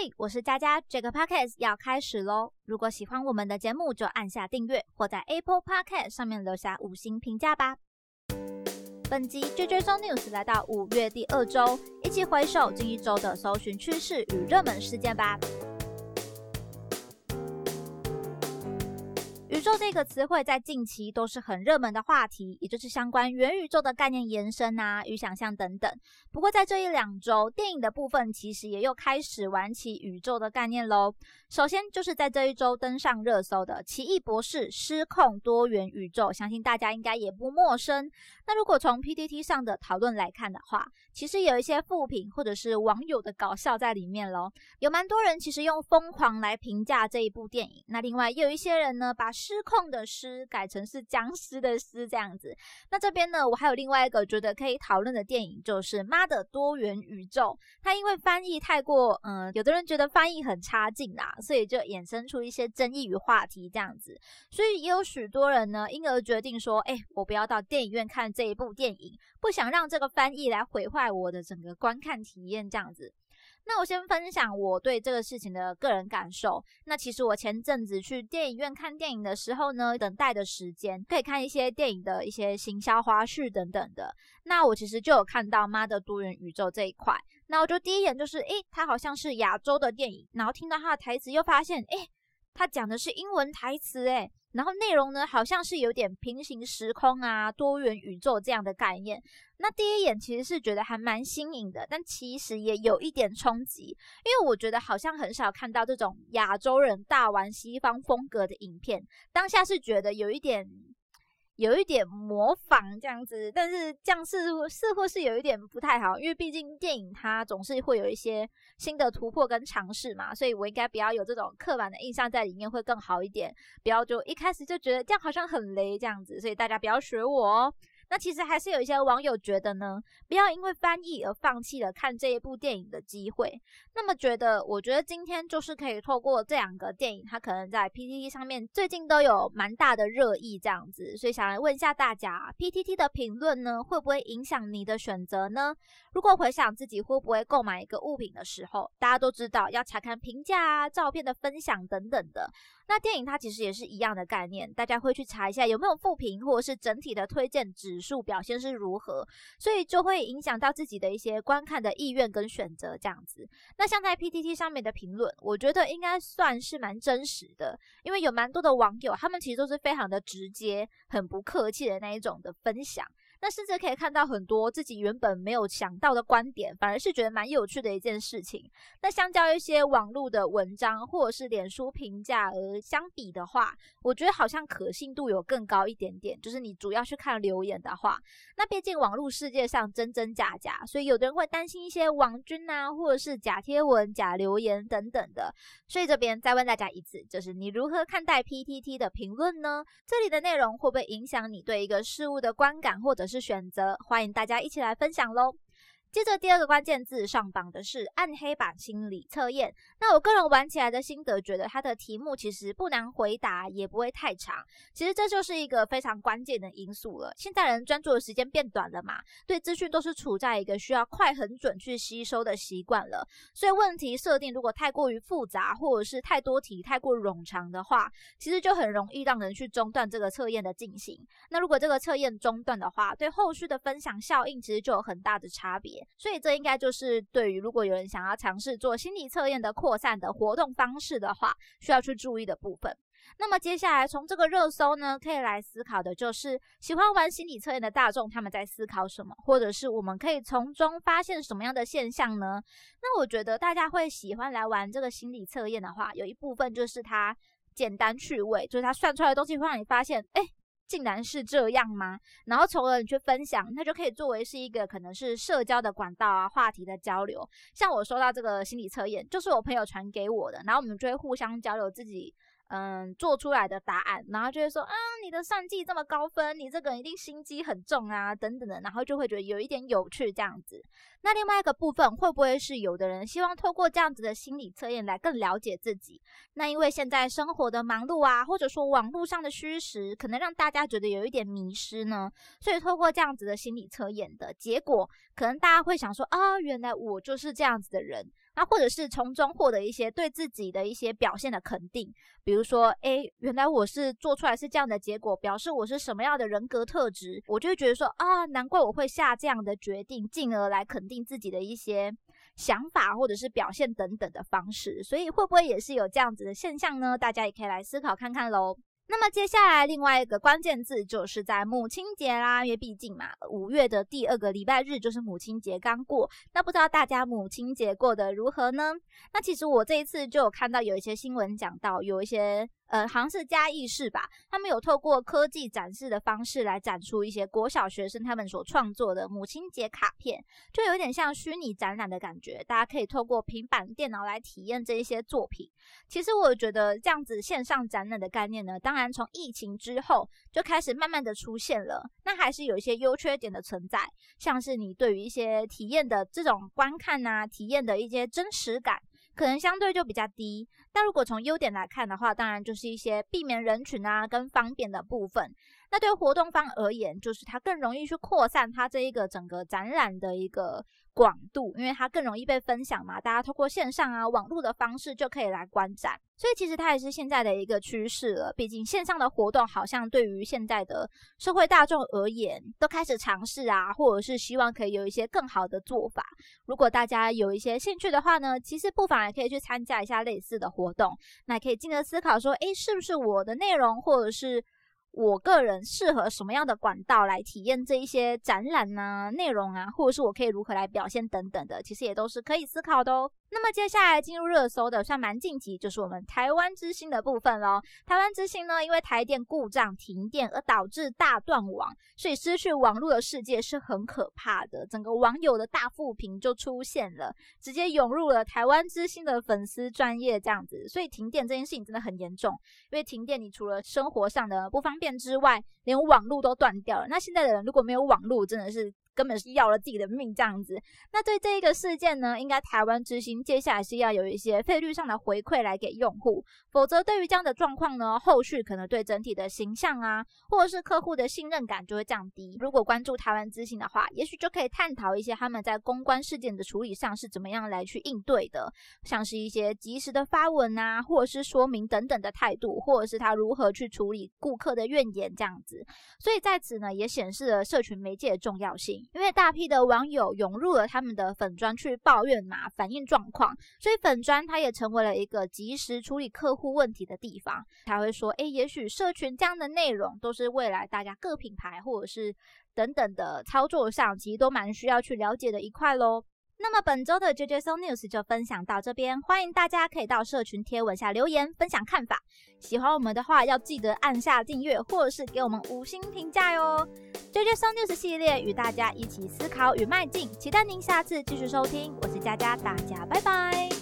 嘿，我是佳佳，这个 podcast 要开始喽！如果喜欢我们的节目，就按下订阅，或在 Apple Podcast 上面留下五星评价吧。本集追追踪 News 来到五月第二周，一起回首近一周的搜寻趋势与热门事件吧。宇宙这个词汇在近期都是很热门的话题，也就是相关元宇宙的概念延伸啊与想象等等。不过在这一两周，电影的部分其实也又开始玩起宇宙的概念喽。首先就是在这一周登上热搜的《奇异博士：失控多元宇宙》，相信大家应该也不陌生。那如果从 PTT 上的讨论来看的话，其实有一些负评或者是网友的搞笑在里面喽。有蛮多人其实用疯狂来评价这一部电影。那另外也有一些人呢，把失控的失改成是僵尸的尸这样子。那这边呢，我还有另外一个觉得可以讨论的电影，就是《妈的多元宇宙》。它因为翻译太过，嗯，有的人觉得翻译很差劲啦，所以就衍生出一些争议与话题这样子。所以也有许多人呢，因而决定说，哎，我不要到电影院看这一部电影，不想让这个翻译来毁坏我的整个观看体验这样子。那我先分享我对这个事情的个人感受。那其实我前阵子去电影院看电影的时候呢，等待的时间可以看一些电影的一些行销花絮等等的。那我其实就有看到《妈的多元宇宙》这一块。那我就第一眼就是，诶，它好像是亚洲的电影。然后听到它的台词，又发现，诶，它讲的是英文台词，诶，然后内容呢，好像是有点平行时空啊、多元宇宙这样的概念。那第一眼其实是觉得还蛮新颖的，但其实也有一点冲击，因为我觉得好像很少看到这种亚洲人大玩西方风格的影片。当下是觉得有一点。有一点模仿这样子，但是这样似乎似乎是有一点不太好，因为毕竟电影它总是会有一些新的突破跟尝试嘛，所以我应该不要有这种刻板的印象在里面会更好一点，不要就一开始就觉得这样好像很雷这样子，所以大家不要学我哦。那其实还是有一些网友觉得呢，不要因为翻译而放弃了看这一部电影的机会。那么觉得，我觉得今天就是可以透过这两个电影，它可能在 PTT 上面最近都有蛮大的热议这样子，所以想来问一下大家，PTT 的评论呢会不会影响你的选择呢？如果回想自己会不会购买一个物品的时候，大家都知道要查看评价啊、照片的分享等等的。那电影它其实也是一样的概念，大家会去查一下有没有负评，或者是整体的推荐值指数表现是如何，所以就会影响到自己的一些观看的意愿跟选择这样子。那像在 PTT 上面的评论，我觉得应该算是蛮真实的，因为有蛮多的网友，他们其实都是非常的直接、很不客气的那一种的分享。那甚至可以看到很多自己原本没有想到的观点，反而是觉得蛮有趣的一件事情。那相较一些网络的文章或者是脸书评价而相比的话，我觉得好像可信度有更高一点点。就是你主要去看留言的话，那毕竟网络世界上真真假假，所以有的人会担心一些网军啊，或者是假贴文、假留言等等的。所以这边再问大家一次，就是你如何看待 PTT 的评论呢？这里的内容会不会影响你对一个事物的观感，或者是选择，欢迎大家一起来分享喽。接着第二个关键字上榜的是暗黑版心理测验。那我个人玩起来的心得，觉得它的题目其实不难回答，也不会太长。其实这就是一个非常关键的因素了。现在人专注的时间变短了嘛，对资讯都是处在一个需要快、很准去吸收的习惯了。所以问题设定如果太过于复杂，或者是太多题、太过冗长的话，其实就很容易让人去中断这个测验的进行。那如果这个测验中断的话，对后续的分享效应其实就有很大的差别。所以这应该就是对于如果有人想要尝试做心理测验的扩散的活动方式的话，需要去注意的部分。那么接下来从这个热搜呢，可以来思考的就是喜欢玩心理测验的大众他们在思考什么，或者是我们可以从中发现什么样的现象呢？那我觉得大家会喜欢来玩这个心理测验的话，有一部分就是它简单趣味，就是它算出来的东西会让你发现，哎。竟然是这样吗？然后从而你去分享，那就可以作为是一个可能是社交的管道啊，话题的交流。像我收到这个心理测验，就是我朋友传给我的，然后我们就会互相交流自己。嗯，做出来的答案，然后就会说啊，你的算计这么高分，你这个人一定心机很重啊，等等的，然后就会觉得有一点有趣这样子。那另外一个部分，会不会是有的人希望透过这样子的心理测验来更了解自己？那因为现在生活的忙碌啊，或者说网络上的虚实，可能让大家觉得有一点迷失呢。所以透过这样子的心理测验的结果，可能大家会想说啊，原来我就是这样子的人。那或者是从中获得一些对自己的一些表现的肯定，比如如说，哎，原来我是做出来是这样的结果，表示我是什么样的人格特质，我就会觉得说啊，难怪我会下这样的决定，进而来肯定自己的一些想法或者是表现等等的方式。所以会不会也是有这样子的现象呢？大家也可以来思考看看喽。那么接下来另外一个关键字就是在母亲节啦，因为毕竟嘛，五月的第二个礼拜日就是母亲节刚过。那不知道大家母亲节过得如何呢？那其实我这一次就有看到有一些新闻讲到有一些。呃，好像是嘉义市吧，他们有透过科技展示的方式来展出一些国小学生他们所创作的母亲节卡片，就有点像虚拟展览的感觉。大家可以透过平板电脑来体验这一些作品。其实我觉得这样子线上展览的概念呢，当然从疫情之后就开始慢慢的出现了，那还是有一些优缺点的存在，像是你对于一些体验的这种观看啊，体验的一些真实感。可能相对就比较低，但如果从优点来看的话，当然就是一些避免人群啊跟方便的部分。那对活动方而言，就是它更容易去扩散它这一个整个展览的一个广度，因为它更容易被分享嘛，大家通过线上啊网络的方式就可以来观展，所以其实它也是现在的一个趋势了。毕竟线上的活动好像对于现在的社会大众而言，都开始尝试啊，或者是希望可以有一些更好的做法。如果大家有一些兴趣的话呢，其实不妨也可以去参加一下类似的活动，那可以进而思考说，诶，是不是我的内容或者是。我个人适合什么样的管道来体验这一些展览呢？内容啊，或者是我可以如何来表现等等的，其实也都是可以思考的哦。那么接下来进入热搜的，算蛮晋级，就是我们台湾之星的部分喽。台湾之星呢，因为台电故障停电而导致大断网，所以失去网络的世界是很可怕的。整个网友的大负评就出现了，直接涌入了台湾之星的粉丝专业这样子。所以停电这件事情真的很严重，因为停电你除了生活上的不方便之外，连网络都断掉了。那现在的人如果没有网络，真的是。根本是要了自己的命这样子。那对这一个事件呢，应该台湾之星接下来是要有一些费率上的回馈来给用户，否则对于这样的状况呢，后续可能对整体的形象啊，或者是客户的信任感就会降低。如果关注台湾之星的话，也许就可以探讨一些他们在公关事件的处理上是怎么样来去应对的，像是一些及时的发文啊，或者是说明等等的态度，或者是他如何去处理顾客的怨言这样子。所以在此呢，也显示了社群媒介的重要性。因为大批的网友涌入了他们的粉砖去抱怨嘛，反映状况，所以粉砖它也成为了一个及时处理客户问题的地方。才会说，哎，也许社群这样的内容都是未来大家各品牌或者是等等的操作上，其实都蛮需要去了解的一块喽。那么本周的 JJ So News 就分享到这边，欢迎大家可以到社群贴文下留言分享看法。喜欢我们的话，要记得按下订阅或者是给我们五星评价哟。JJ So News 系列与大家一起思考与迈进，期待您下次继续收听。我是佳佳，大家拜拜。